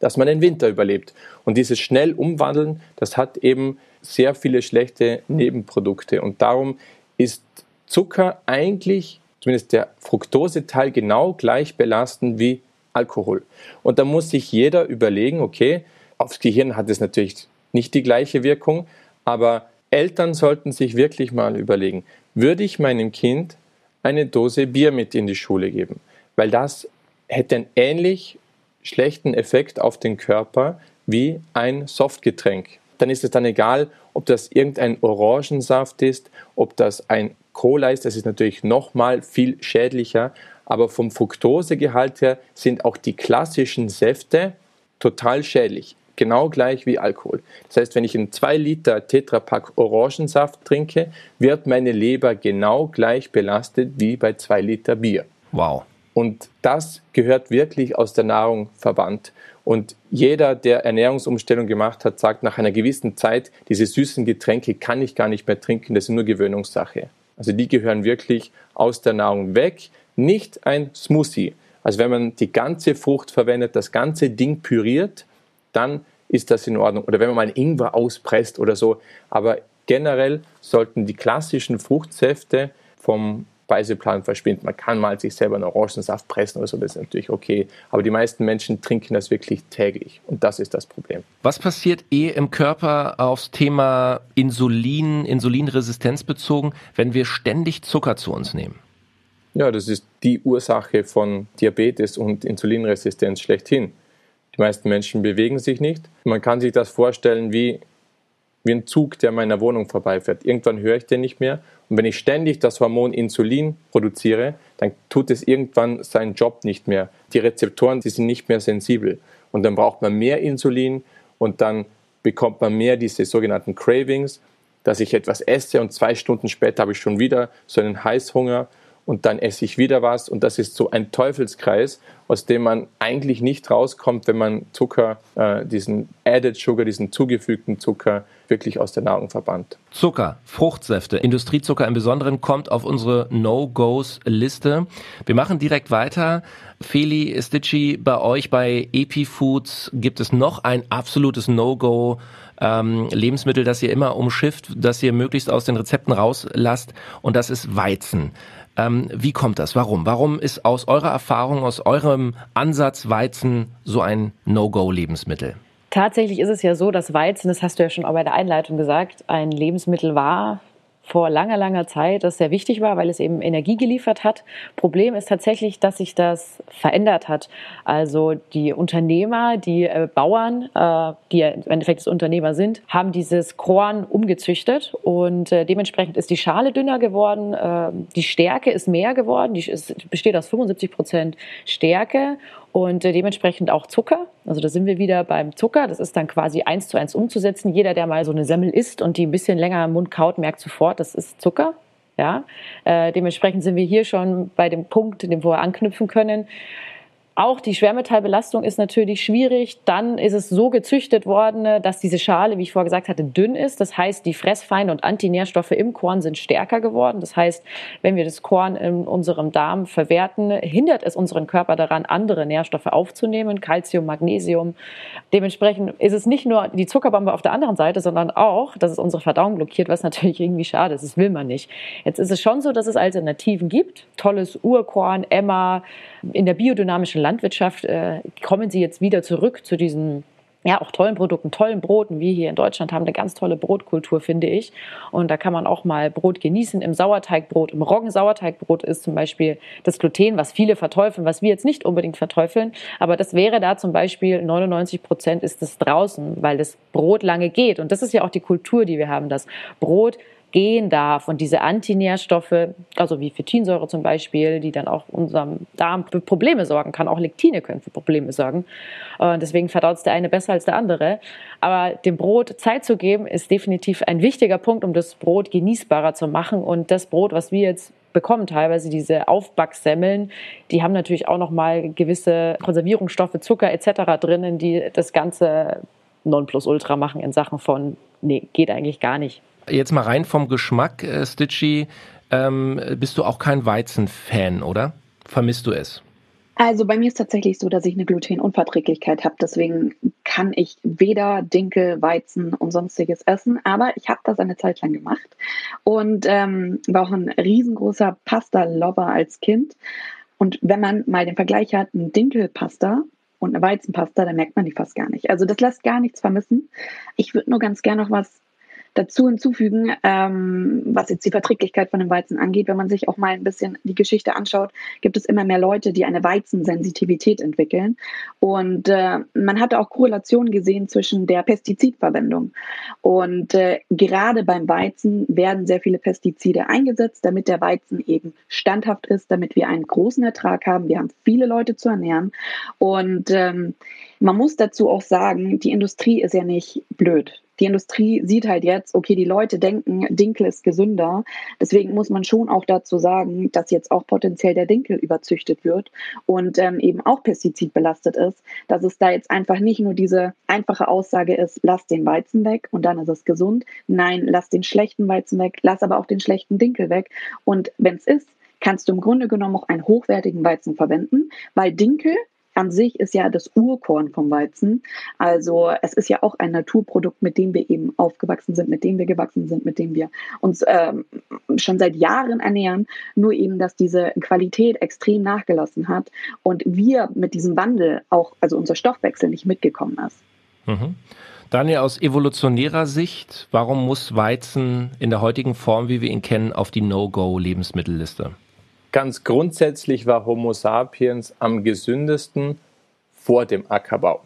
dass man den Winter überlebt. Und dieses schnell umwandeln, das hat eben sehr viele schlechte Nebenprodukte. Und darum ist Zucker eigentlich, zumindest der Fructose-Teil, genau gleich belastend wie Alkohol. Und da muss sich jeder überlegen, okay, aufs Gehirn hat es natürlich nicht die gleiche Wirkung, aber Eltern sollten sich wirklich mal überlegen, würde ich meinem Kind eine Dose Bier mit in die Schule geben? Weil das hätte einen ähnlich schlechten Effekt auf den Körper wie ein Softgetränk. Dann ist es dann egal, ob das irgendein Orangensaft ist, ob das ein Cola ist, das ist natürlich nochmal viel schädlicher, aber vom Fructosegehalt her sind auch die klassischen Säfte total schädlich genau gleich wie Alkohol. Das heißt, wenn ich einen 2 Liter Tetrapack Orangensaft trinke, wird meine Leber genau gleich belastet wie bei 2 Liter Bier. Wow. Und das gehört wirklich aus der Nahrung verbannt. Und jeder, der Ernährungsumstellung gemacht hat, sagt nach einer gewissen Zeit, diese süßen Getränke kann ich gar nicht mehr trinken, das ist nur Gewöhnungssache. Also die gehören wirklich aus der Nahrung weg, nicht ein Smoothie. Also wenn man die ganze Frucht verwendet, das ganze Ding püriert, dann ist das in Ordnung. Oder wenn man mal einen Ingwer auspresst oder so. Aber generell sollten die klassischen Fruchtsäfte vom Speiseplan verschwinden. Man kann mal sich selber einen Orangensaft pressen oder so, das ist natürlich okay. Aber die meisten Menschen trinken das wirklich täglich und das ist das Problem. Was passiert eh im Körper aufs Thema Insulin, Insulinresistenz bezogen, wenn wir ständig Zucker zu uns nehmen? Ja, das ist die Ursache von Diabetes und Insulinresistenz schlechthin. Die meisten Menschen bewegen sich nicht. Man kann sich das vorstellen wie, wie ein Zug, der meiner Wohnung vorbeifährt. Irgendwann höre ich den nicht mehr. Und wenn ich ständig das Hormon Insulin produziere, dann tut es irgendwann seinen Job nicht mehr. Die Rezeptoren, die sind nicht mehr sensibel. Und dann braucht man mehr Insulin und dann bekommt man mehr diese sogenannten Cravings, dass ich etwas esse und zwei Stunden später habe ich schon wieder so einen Heißhunger und dann esse ich wieder was und das ist so ein Teufelskreis, aus dem man eigentlich nicht rauskommt, wenn man Zucker, äh, diesen Added Sugar, diesen zugefügten Zucker wirklich aus der Nahrung verbannt. Zucker, Fruchtsäfte, Industriezucker im Besonderen kommt auf unsere No-Gos-Liste. Wir machen direkt weiter. Feli Stitchy, bei euch bei Epifoods gibt es noch ein absolutes No-Go. Ähm, Lebensmittel, das ihr immer umschifft, das ihr möglichst aus den Rezepten rauslasst, und das ist Weizen. Ähm, wie kommt das? Warum? Warum ist aus eurer Erfahrung, aus eurem Ansatz Weizen so ein No-Go-Lebensmittel? Tatsächlich ist es ja so, dass Weizen, das hast du ja schon auch bei der Einleitung gesagt, ein Lebensmittel war, vor langer, langer Zeit, das sehr wichtig war, weil es eben Energie geliefert hat. Problem ist tatsächlich, dass sich das verändert hat. Also die Unternehmer, die äh, Bauern, äh, die im Endeffekt das Unternehmer sind, haben dieses Korn umgezüchtet und äh, dementsprechend ist die Schale dünner geworden, äh, die Stärke ist mehr geworden, die ist, besteht aus 75 Prozent Stärke und äh, dementsprechend auch Zucker. Also da sind wir wieder beim Zucker. Das ist dann quasi eins zu eins umzusetzen. Jeder, der mal so eine Semmel isst und die ein bisschen länger im Mund kaut, merkt sofort, das ist Zucker. Ja, äh, dementsprechend sind wir hier schon bei dem Punkt, den wir anknüpfen können. Auch die Schwermetallbelastung ist natürlich schwierig. Dann ist es so gezüchtet worden, dass diese Schale, wie ich vorher gesagt hatte, dünn ist. Das heißt, die Fressfeinde und Antinährstoffe im Korn sind stärker geworden. Das heißt, wenn wir das Korn in unserem Darm verwerten, hindert es unseren Körper daran, andere Nährstoffe aufzunehmen, Calcium, Magnesium. Dementsprechend ist es nicht nur die Zuckerbombe auf der anderen Seite, sondern auch, dass es unsere Verdauung blockiert, was natürlich irgendwie schade ist. Das will man nicht. Jetzt ist es schon so, dass es Alternativen gibt. Tolles Urkorn, Emma, in der biodynamischen Landwirtschaft äh, kommen sie jetzt wieder zurück zu diesen ja, auch tollen Produkten, tollen Broten. Wir hier in Deutschland haben eine ganz tolle Brotkultur, finde ich. Und da kann man auch mal Brot genießen. Im Sauerteigbrot, im Roggensauerteigbrot ist zum Beispiel das Gluten, was viele verteufeln, was wir jetzt nicht unbedingt verteufeln. Aber das wäre da zum Beispiel 99 Prozent ist es draußen, weil das Brot lange geht. Und das ist ja auch die Kultur, die wir haben, dass Brot gehen darf. Und diese Antinährstoffe, also wie Phytinsäure zum Beispiel, die dann auch unserem Darm für Probleme sorgen kann, auch Lektine können für Probleme sorgen. Und deswegen verdaut es der eine besser als der andere. Aber dem Brot Zeit zu geben, ist definitiv ein wichtiger Punkt, um das Brot genießbarer zu machen. Und das Brot, was wir jetzt bekommen, teilweise diese Aufbacksemmeln, die haben natürlich auch nochmal gewisse Konservierungsstoffe, Zucker etc. drinnen, die das Ganze Nonplusultra machen in Sachen von, nee, geht eigentlich gar nicht. Jetzt mal rein vom Geschmack, äh, Stitchy, ähm, bist du auch kein Weizenfan, oder? Vermisst du es? Also bei mir ist tatsächlich so, dass ich eine Glutenunverträglichkeit habe. Deswegen kann ich weder Dinkel, Weizen und sonstiges essen. Aber ich habe das eine Zeit lang gemacht und ähm, war auch ein riesengroßer Pasta-Lover als Kind. Und wenn man mal den Vergleich hat, ein Dinkelpasta und eine Weizenpasta, dann merkt man die fast gar nicht. Also das lässt gar nichts vermissen. Ich würde nur ganz gerne noch was dazu hinzufügen, ähm, was jetzt die Verträglichkeit von dem Weizen angeht. Wenn man sich auch mal ein bisschen die Geschichte anschaut, gibt es immer mehr Leute, die eine Weizensensitivität entwickeln. Und äh, man hatte auch Korrelationen gesehen zwischen der Pestizidverwendung. Und äh, gerade beim Weizen werden sehr viele Pestizide eingesetzt, damit der Weizen eben standhaft ist, damit wir einen großen Ertrag haben. Wir haben viele Leute zu ernähren. Und ähm, man muss dazu auch sagen, die Industrie ist ja nicht blöd die Industrie sieht halt jetzt, okay, die Leute denken, Dinkel ist gesünder. Deswegen muss man schon auch dazu sagen, dass jetzt auch potenziell der Dinkel überzüchtet wird und ähm, eben auch pestizidbelastet ist. Dass es da jetzt einfach nicht nur diese einfache Aussage ist, lass den Weizen weg und dann ist es gesund. Nein, lass den schlechten Weizen weg, lass aber auch den schlechten Dinkel weg. Und wenn es ist, kannst du im Grunde genommen auch einen hochwertigen Weizen verwenden, weil Dinkel an sich ist ja das Urkorn vom Weizen. Also es ist ja auch ein Naturprodukt, mit dem wir eben aufgewachsen sind, mit dem wir gewachsen sind, mit dem wir uns ähm, schon seit Jahren ernähren. Nur eben, dass diese Qualität extrem nachgelassen hat und wir mit diesem Wandel auch, also unser Stoffwechsel nicht mitgekommen ist. Mhm. Daniel, aus evolutionärer Sicht, warum muss Weizen in der heutigen Form, wie wir ihn kennen, auf die No-Go-Lebensmittelliste? Ganz grundsätzlich war Homo sapiens am gesündesten vor dem Ackerbau.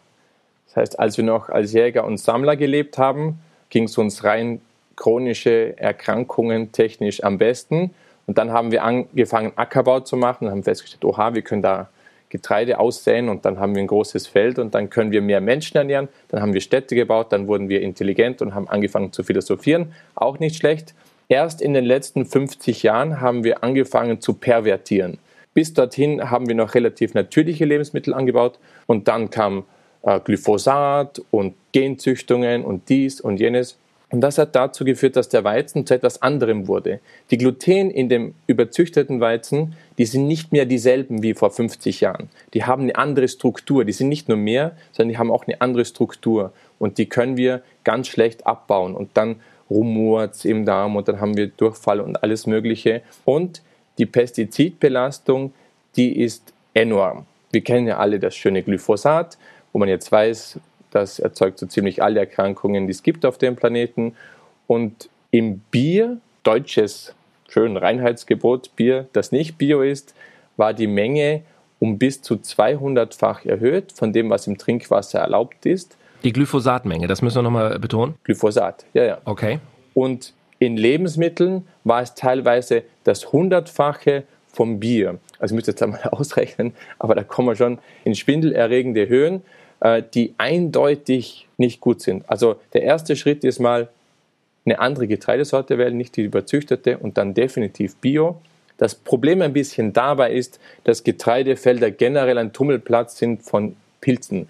Das heißt, als wir noch als Jäger und Sammler gelebt haben, ging es uns rein chronische Erkrankungen technisch am besten. Und dann haben wir angefangen, Ackerbau zu machen und haben festgestellt, oha, wir können da Getreide aussäen und dann haben wir ein großes Feld und dann können wir mehr Menschen ernähren. Dann haben wir Städte gebaut, dann wurden wir intelligent und haben angefangen zu philosophieren. Auch nicht schlecht. Erst in den letzten 50 Jahren haben wir angefangen zu pervertieren. Bis dorthin haben wir noch relativ natürliche Lebensmittel angebaut und dann kam äh, Glyphosat und Genzüchtungen und dies und jenes. Und das hat dazu geführt, dass der Weizen zu etwas anderem wurde. Die Gluten in dem überzüchteten Weizen, die sind nicht mehr dieselben wie vor 50 Jahren. Die haben eine andere Struktur. Die sind nicht nur mehr, sondern die haben auch eine andere Struktur. Und die können wir ganz schlecht abbauen. Und dann rumort im Darm und dann haben wir Durchfall und alles Mögliche. Und die Pestizidbelastung, die ist enorm. Wir kennen ja alle das schöne Glyphosat, wo man jetzt weiß, das erzeugt so ziemlich alle Erkrankungen, die es gibt auf dem Planeten. Und im Bier, deutsches schön Reinheitsgebot Bier, das nicht Bio ist, war die Menge um bis zu 200-fach erhöht von dem, was im Trinkwasser erlaubt ist. Die Glyphosatmenge, das müssen wir nochmal betonen. Glyphosat, ja, ja. Okay. Und in Lebensmitteln war es teilweise das Hundertfache vom Bier. Also ich müsste jetzt einmal ausrechnen, aber da kommen wir schon in schwindelerregende Höhen, äh, die eindeutig nicht gut sind. Also der erste Schritt ist mal eine andere Getreidesorte wählen, nicht die überzüchtete und dann definitiv Bio. Das Problem ein bisschen dabei ist, dass Getreidefelder generell ein Tummelplatz sind von Pilzen.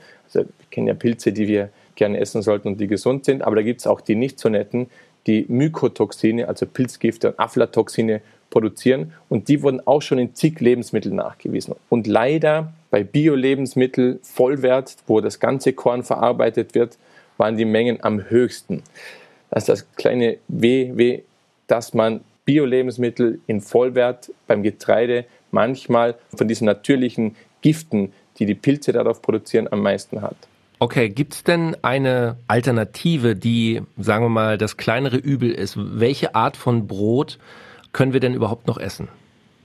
Kennen ja Pilze, die wir gerne essen sollten und die gesund sind, aber da gibt es auch die nicht so netten, die Mykotoxine, also Pilzgifte und Aflatoxine produzieren und die wurden auch schon in zig Lebensmitteln nachgewiesen. Und leider bei Bio-Lebensmitteln Vollwert, wo das ganze Korn verarbeitet wird, waren die Mengen am höchsten. Das ist das kleine WW, dass man Bio-Lebensmittel in Vollwert beim Getreide manchmal von diesen natürlichen Giften die die Pilze darauf produzieren, am meisten hat. Okay, gibt es denn eine Alternative, die, sagen wir mal, das kleinere Übel ist? Welche Art von Brot können wir denn überhaupt noch essen?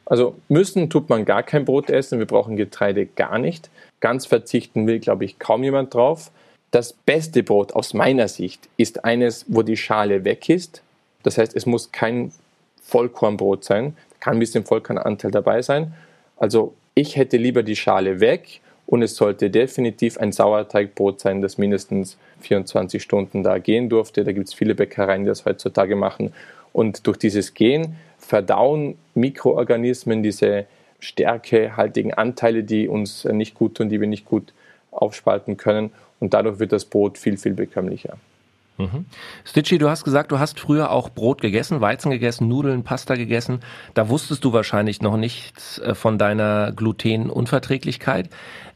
Also müssen tut man gar kein Brot essen, wir brauchen Getreide gar nicht. Ganz verzichten will, glaube ich, kaum jemand drauf. Das beste Brot aus meiner Sicht ist eines, wo die Schale weg ist. Das heißt, es muss kein Vollkornbrot sein. Kann ein bisschen Vollkornanteil dabei sein. Also ich hätte lieber die Schale weg und es sollte definitiv ein Sauerteigbrot sein, das mindestens 24 Stunden da gehen durfte. Da gibt es viele Bäckereien, die das heutzutage machen. Und durch dieses Gehen verdauen Mikroorganismen diese stärkehaltigen Anteile, die uns nicht gut tun, die wir nicht gut aufspalten können. Und dadurch wird das Brot viel, viel bekömmlicher. Mhm. Stitchy, du hast gesagt, du hast früher auch Brot gegessen, Weizen gegessen, Nudeln, Pasta gegessen. Da wusstest du wahrscheinlich noch nichts äh, von deiner Glutenunverträglichkeit.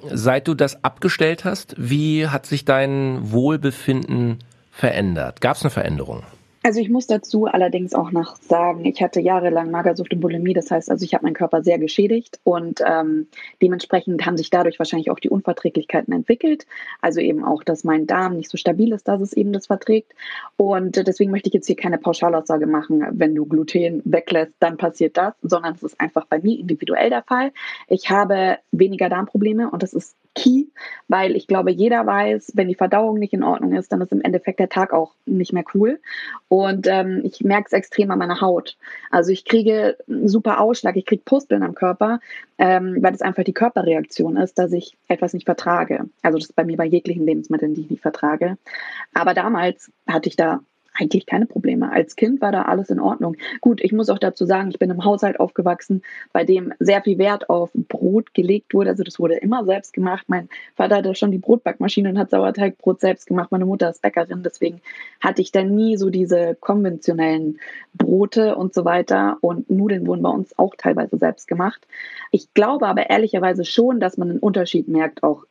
Seit du das abgestellt hast, wie hat sich dein Wohlbefinden verändert? Gab es eine Veränderung? Also ich muss dazu allerdings auch noch sagen, ich hatte jahrelang Magersucht und Bulimie, das heißt also, ich habe meinen Körper sehr geschädigt und ähm, dementsprechend haben sich dadurch wahrscheinlich auch die Unverträglichkeiten entwickelt. Also eben auch, dass mein Darm nicht so stabil ist, dass es eben das verträgt. Und deswegen möchte ich jetzt hier keine Pauschalaussage machen, wenn du Gluten weglässt, dann passiert das, sondern es ist einfach bei mir individuell der Fall. Ich habe weniger Darmprobleme und das ist key, weil ich glaube, jeder weiß, wenn die Verdauung nicht in Ordnung ist, dann ist im Endeffekt der Tag auch nicht mehr cool. Und ähm, ich merke es extrem an meiner Haut. Also ich kriege einen super Ausschlag, ich kriege Pusteln am Körper, ähm, weil es einfach die Körperreaktion ist, dass ich etwas nicht vertrage. Also das ist bei mir bei jeglichen Lebensmitteln, die ich nicht vertrage. Aber damals hatte ich da eigentlich keine Probleme. Als Kind war da alles in Ordnung. Gut, ich muss auch dazu sagen, ich bin im Haushalt aufgewachsen, bei dem sehr viel Wert auf Brot gelegt wurde. Also das wurde immer selbst gemacht. Mein Vater hatte schon die Brotbackmaschine und hat Sauerteigbrot selbst gemacht. Meine Mutter ist Bäckerin, deswegen hatte ich da nie so diese konventionellen Brote und so weiter. Und Nudeln wurden bei uns auch teilweise selbst gemacht. Ich glaube aber ehrlicherweise schon, dass man einen Unterschied merkt, auch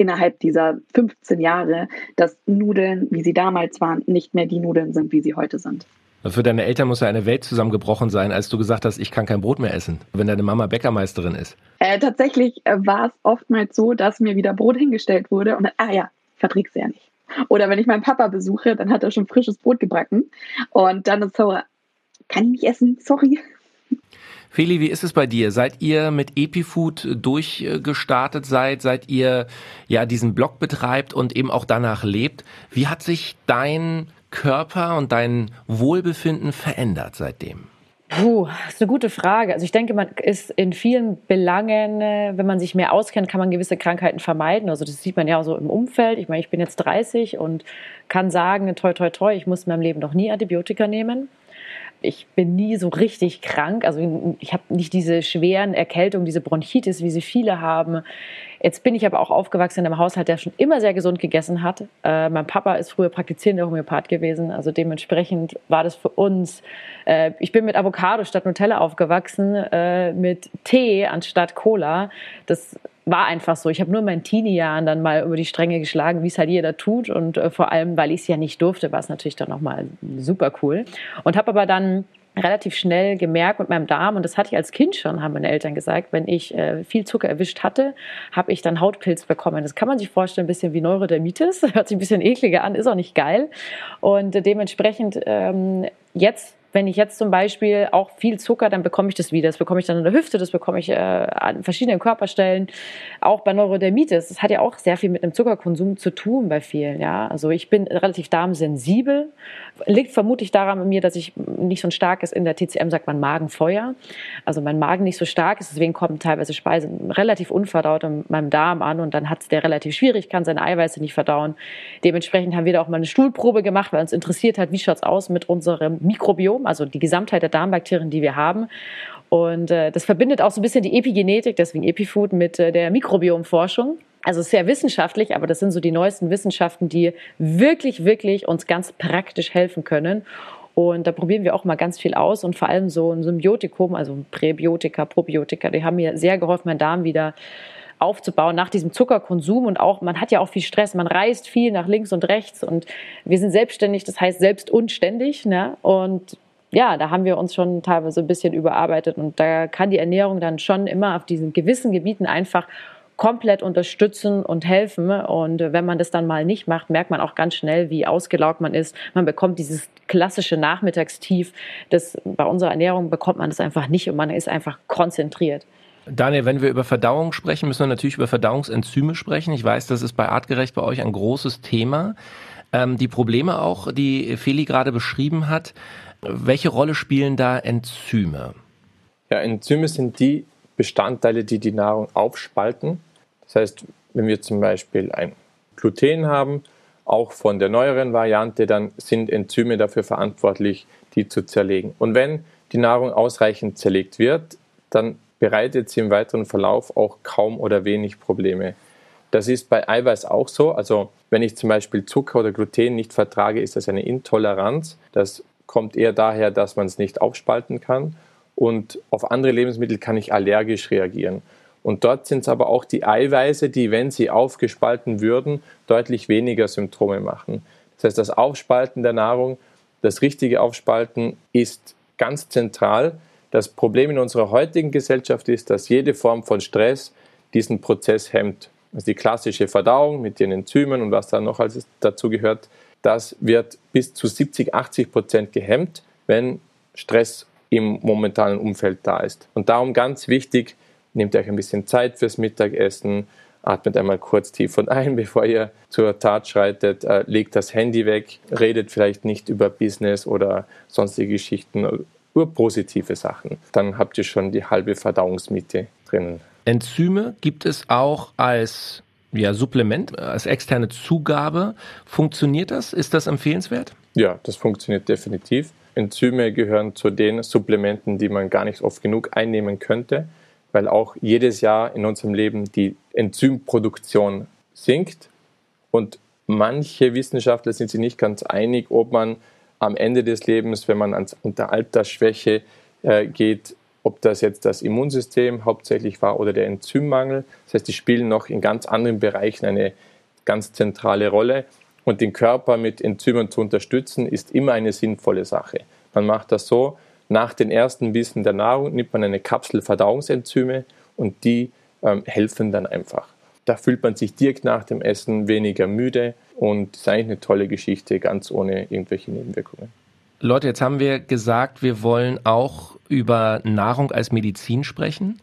innerhalb dieser 15 Jahre, dass Nudeln, wie sie damals waren, nicht mehr die Nudeln sind, wie sie heute sind. Für deine Eltern muss ja eine Welt zusammengebrochen sein, als du gesagt hast, ich kann kein Brot mehr essen, wenn deine Mama Bäckermeisterin ist. Äh, tatsächlich äh, war es oftmals so, dass mir wieder Brot hingestellt wurde und dann, ah ja, verträgst du ja nicht. Oder wenn ich meinen Papa besuche, dann hat er schon frisches Brot gebacken und dann ist so, kann ich nicht essen, sorry. Feli, wie ist es bei dir? Seid ihr mit EpiFood durchgestartet seid, seit ihr ja diesen Blog betreibt und eben auch danach lebt? Wie hat sich dein Körper und dein Wohlbefinden verändert seitdem? Puh, ist eine gute Frage. Also ich denke, man ist in vielen Belangen, wenn man sich mehr auskennt, kann man gewisse Krankheiten vermeiden. Also das sieht man ja auch so im Umfeld. Ich meine, ich bin jetzt 30 und kann sagen, toi, toi, toi, ich muss in meinem Leben noch nie Antibiotika nehmen ich bin nie so richtig krank. Also ich habe nicht diese schweren Erkältungen, diese Bronchitis, wie sie viele haben. Jetzt bin ich aber auch aufgewachsen in einem Haushalt, der schon immer sehr gesund gegessen hat. Äh, mein Papa ist früher praktizierender Homöopath gewesen, also dementsprechend war das für uns. Äh, ich bin mit Avocado statt Nutella aufgewachsen, äh, mit Tee anstatt Cola. Das war einfach so. Ich habe nur in meinen Teenie-Jahren dann mal über die Stränge geschlagen, wie es halt jeder tut. Und äh, vor allem, weil ich es ja nicht durfte, war es natürlich dann nochmal super cool. Und habe aber dann relativ schnell gemerkt mit meinem Darm, und das hatte ich als Kind schon, haben meine Eltern gesagt, wenn ich äh, viel Zucker erwischt hatte, habe ich dann Hautpilz bekommen. Das kann man sich vorstellen, ein bisschen wie Neurodermitis, hört sich ein bisschen ekliger an, ist auch nicht geil. Und äh, dementsprechend ähm, jetzt wenn ich jetzt zum Beispiel auch viel Zucker, dann bekomme ich das wieder. Das bekomme ich dann in der Hüfte, das bekomme ich äh, an verschiedenen Körperstellen. Auch bei Neurodermitis. Das hat ja auch sehr viel mit einem Zuckerkonsum zu tun bei vielen. Ja, also ich bin relativ darmsensibel. Liegt vermutlich daran bei mir, dass ich nicht so ein starkes, in der TCM sagt man Magenfeuer. Also mein Magen nicht so stark ist, deswegen kommen teilweise Speisen relativ unverdaut in meinem Darm an und dann hat es der relativ schwierig, kann seine Eiweiße nicht verdauen. Dementsprechend haben wir da auch mal eine Stuhlprobe gemacht, weil uns interessiert hat, wie schaut es aus mit unserem Mikrobiom Mikrobiom, also die Gesamtheit der Darmbakterien, die wir haben. Und äh, das verbindet auch so ein bisschen die Epigenetik, deswegen Epifood, mit äh, der Mikrobiomforschung. Also sehr wissenschaftlich, aber das sind so die neuesten Wissenschaften, die wirklich, wirklich uns ganz praktisch helfen können. Und da probieren wir auch mal ganz viel aus und vor allem so ein Symbiotikum, also Präbiotika, Probiotika, die haben mir sehr geholfen, meinen Darm wieder aufzubauen nach diesem Zuckerkonsum und auch, man hat ja auch viel Stress, man reist viel nach links und rechts und wir sind selbstständig, das heißt selbst unständig, ne? Und ja, da haben wir uns schon teilweise ein bisschen überarbeitet und da kann die Ernährung dann schon immer auf diesen gewissen Gebieten einfach komplett unterstützen und helfen. Und wenn man das dann mal nicht macht, merkt man auch ganz schnell, wie ausgelaugt man ist. Man bekommt dieses klassische Nachmittagstief. Das, bei unserer Ernährung bekommt man das einfach nicht und man ist einfach konzentriert. Daniel, wenn wir über Verdauung sprechen, müssen wir natürlich über Verdauungsenzyme sprechen. Ich weiß, das ist bei Artgerecht bei euch ein großes Thema. Ähm, die Probleme auch, die Feli gerade beschrieben hat, Welche Rolle spielen da Enzyme? Ja, Enzyme sind die Bestandteile, die die Nahrung aufspalten. Das heißt, wenn wir zum Beispiel ein Gluten haben, auch von der neueren Variante, dann sind Enzyme dafür verantwortlich, die zu zerlegen. Und wenn die Nahrung ausreichend zerlegt wird, dann bereitet sie im weiteren Verlauf auch kaum oder wenig Probleme. Das ist bei Eiweiß auch so. Also wenn ich zum Beispiel Zucker oder Gluten nicht vertrage, ist das eine Intoleranz. Das kommt eher daher, dass man es nicht aufspalten kann. Und auf andere Lebensmittel kann ich allergisch reagieren. Und dort sind es aber auch die Eiweiße, die, wenn sie aufgespalten würden, deutlich weniger Symptome machen. Das heißt, das Aufspalten der Nahrung, das richtige Aufspalten ist ganz zentral. Das Problem in unserer heutigen Gesellschaft ist, dass jede Form von Stress diesen Prozess hemmt. Also die klassische Verdauung mit den Enzymen und was da noch alles dazu gehört, das wird bis zu 70, 80 Prozent gehemmt, wenn Stress im momentanen Umfeld da ist. Und darum ganz wichtig, nehmt euch ein bisschen Zeit fürs Mittagessen, atmet einmal kurz tief und ein, bevor ihr zur Tat schreitet, äh, legt das Handy weg, redet vielleicht nicht über Business oder sonstige Geschichten, nur positive Sachen. Dann habt ihr schon die halbe Verdauungsmitte drinnen. Enzyme gibt es auch als ja, Supplement, als externe Zugabe. Funktioniert das? Ist das empfehlenswert? Ja, das funktioniert definitiv. Enzyme gehören zu den Supplementen, die man gar nicht oft genug einnehmen könnte, weil auch jedes Jahr in unserem Leben die Enzymproduktion sinkt und manche Wissenschaftler sind sich nicht ganz einig, ob man am Ende des Lebens, wenn man unter Altersschwäche äh, geht, ob das jetzt das Immunsystem hauptsächlich war oder der Enzymmangel. Das heißt, die spielen noch in ganz anderen Bereichen eine ganz zentrale Rolle. Und den Körper mit Enzymen zu unterstützen, ist immer eine sinnvolle Sache. Man macht das so, nach den ersten Bissen der Nahrung nimmt man eine Kapsel Verdauungsenzyme und die ähm, helfen dann einfach. Da fühlt man sich direkt nach dem Essen weniger müde und ist eigentlich eine tolle Geschichte, ganz ohne irgendwelche Nebenwirkungen. Leute, jetzt haben wir gesagt, wir wollen auch über Nahrung als Medizin sprechen.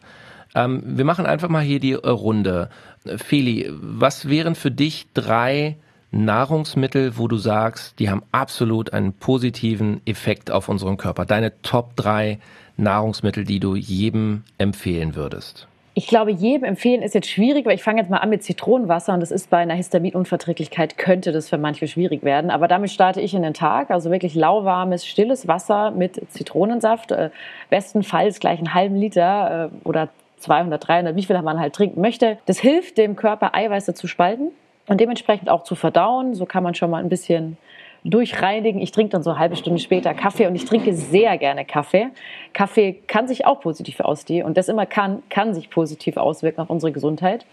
Ähm, wir machen einfach mal hier die Runde. Feli, was wären für dich drei Nahrungsmittel, wo du sagst, die haben absolut einen positiven Effekt auf unseren Körper? Deine Top drei Nahrungsmittel, die du jedem empfehlen würdest? Ich glaube, jedem empfehlen ist jetzt schwierig, weil ich fange jetzt mal an mit Zitronenwasser und das ist bei einer Histaminunverträglichkeit könnte das für manche schwierig werden. Aber damit starte ich in den Tag, also wirklich lauwarmes, stilles Wasser mit Zitronensaft, äh, bestenfalls gleich einen halben Liter äh, oder 200, 300, wie viel man halt trinken möchte. Das hilft dem Körper Eiweiße zu spalten und dementsprechend auch zu verdauen. So kann man schon mal ein bisschen durchreinigen. Ich trinke dann so eine halbe Stunde später Kaffee und ich trinke sehr gerne Kaffee. Kaffee kann sich auch positiv auswirken und das immer kann, kann sich positiv auswirken auf unsere Gesundheit.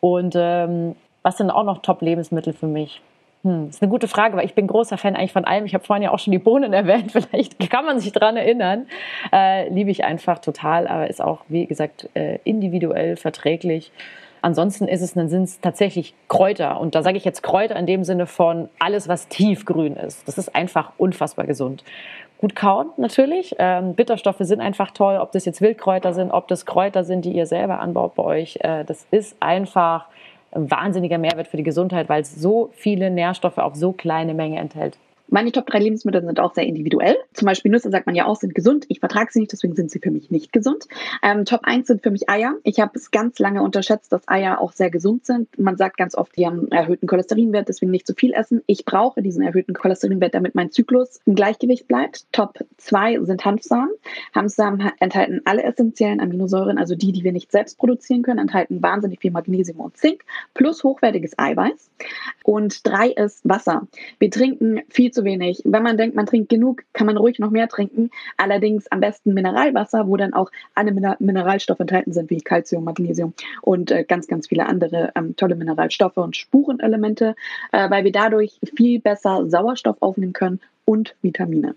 Und ähm, was sind auch noch Top-Lebensmittel für mich? Hm, ist eine gute Frage, weil ich bin großer Fan eigentlich von allem. Ich habe vorhin ja auch schon die Bohnen erwähnt. Vielleicht kann man sich daran erinnern. Äh, liebe ich einfach total, aber ist auch, wie gesagt, äh, individuell verträglich. Ansonsten ist es, dann sind es tatsächlich Kräuter. Und da sage ich jetzt Kräuter in dem Sinne von alles, was tiefgrün ist. Das ist einfach unfassbar gesund. Gut kauen natürlich. Ähm, Bitterstoffe sind einfach toll. Ob das jetzt Wildkräuter sind, ob das Kräuter sind, die ihr selber anbaut bei euch. Äh, das ist einfach ein wahnsinniger Mehrwert für die Gesundheit, weil es so viele Nährstoffe auf so kleine Menge enthält. Meine Top 3 Lebensmittel sind auch sehr individuell. Zum Beispiel Nüsse sagt man ja auch, sind gesund. Ich vertrage sie nicht, deswegen sind sie für mich nicht gesund. Ähm, Top 1 sind für mich Eier. Ich habe es ganz lange unterschätzt, dass Eier auch sehr gesund sind. Man sagt ganz oft, die haben einen erhöhten Cholesterinwert, deswegen nicht zu viel essen. Ich brauche diesen erhöhten Cholesterinwert, damit mein Zyklus im Gleichgewicht bleibt. Top 2 sind Hanfsamen. Hanfsamen enthalten alle essentiellen Aminosäuren, also die, die wir nicht selbst produzieren können, enthalten wahnsinnig viel Magnesium und Zink plus hochwertiges Eiweiß. Und 3 ist Wasser. Wir trinken viel zu wenig. Wenn man denkt, man trinkt genug, kann man ruhig noch mehr trinken. Allerdings am besten Mineralwasser, wo dann auch alle Mineralstoffe enthalten sind, wie Calcium, Magnesium und äh, ganz, ganz viele andere ähm, tolle Mineralstoffe und Spurenelemente, äh, weil wir dadurch viel besser Sauerstoff aufnehmen können und Vitamine.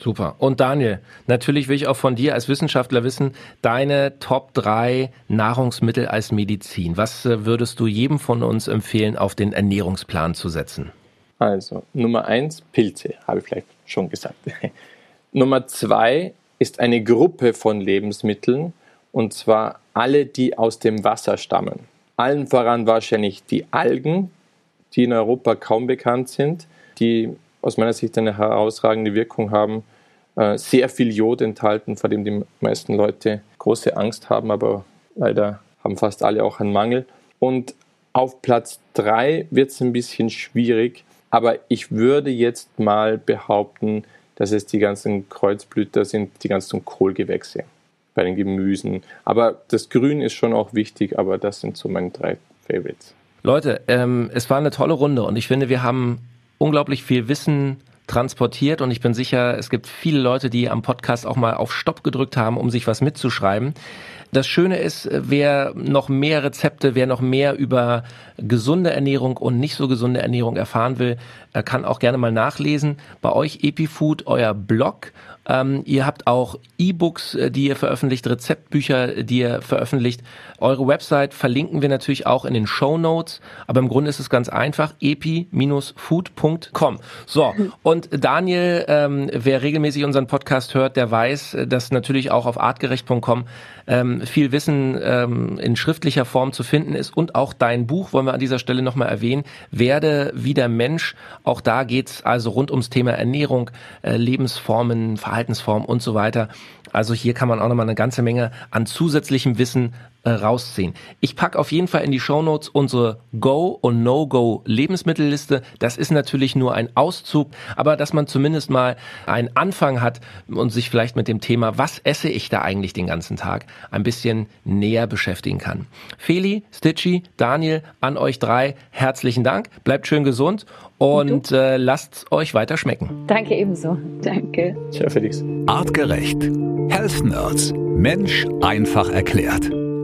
Super. Und Daniel, natürlich will ich auch von dir als Wissenschaftler wissen, deine Top 3 Nahrungsmittel als Medizin. Was äh, würdest du jedem von uns empfehlen, auf den Ernährungsplan zu setzen? Also Nummer eins Pilze, habe ich vielleicht schon gesagt. Nummer zwei ist eine Gruppe von Lebensmitteln und zwar alle, die aus dem Wasser stammen. Allen voran wahrscheinlich die Algen, die in Europa kaum bekannt sind, die aus meiner Sicht eine herausragende Wirkung haben äh, sehr viel Jod enthalten, vor dem die meisten Leute große Angst haben, aber leider haben fast alle auch einen Mangel. Und auf Platz 3 wird es ein bisschen schwierig, aber ich würde jetzt mal behaupten, dass es die ganzen Kreuzblüter sind, die ganzen Kohlgewächse bei den Gemüsen. Aber das Grün ist schon auch wichtig, aber das sind so meine drei Favorites. Leute, ähm, es war eine tolle Runde und ich finde, wir haben unglaublich viel Wissen transportiert und ich bin sicher, es gibt viele Leute, die am Podcast auch mal auf Stopp gedrückt haben, um sich was mitzuschreiben. Das Schöne ist, wer noch mehr Rezepte, wer noch mehr über gesunde Ernährung und nicht so gesunde Ernährung erfahren will, kann auch gerne mal nachlesen. Bei euch EpiFood, euer Blog. Ähm, ihr habt auch E-Books, äh, die ihr veröffentlicht, Rezeptbücher, die ihr veröffentlicht. Eure Website verlinken wir natürlich auch in den Show Notes. Aber im Grunde ist es ganz einfach, epi-food.com. So, und Daniel, ähm, wer regelmäßig unseren Podcast hört, der weiß, dass natürlich auch auf artgerecht.com ähm, viel Wissen ähm, in schriftlicher Form zu finden ist. Und auch dein Buch wollen wir an dieser Stelle nochmal erwähnen. Werde wieder Mensch. Auch da geht's also rund ums Thema Ernährung, äh, Lebensformen, Verhaltensformen und so weiter. Also hier kann man auch nochmal eine ganze Menge an zusätzlichem Wissen äh, rausziehen. Ich packe auf jeden Fall in die Shownotes unsere Go- und No-Go Lebensmittelliste. Das ist natürlich nur ein Auszug, aber dass man zumindest mal einen Anfang hat und sich vielleicht mit dem Thema, was esse ich da eigentlich den ganzen Tag, ein bisschen näher beschäftigen kann. Feli, Stitchy, Daniel, an euch drei herzlichen Dank. Bleibt schön gesund und äh, lasst euch weiter schmecken. Danke ebenso. Danke. Tja, Felix. Artgerecht. Health Nerds. Mensch einfach erklärt.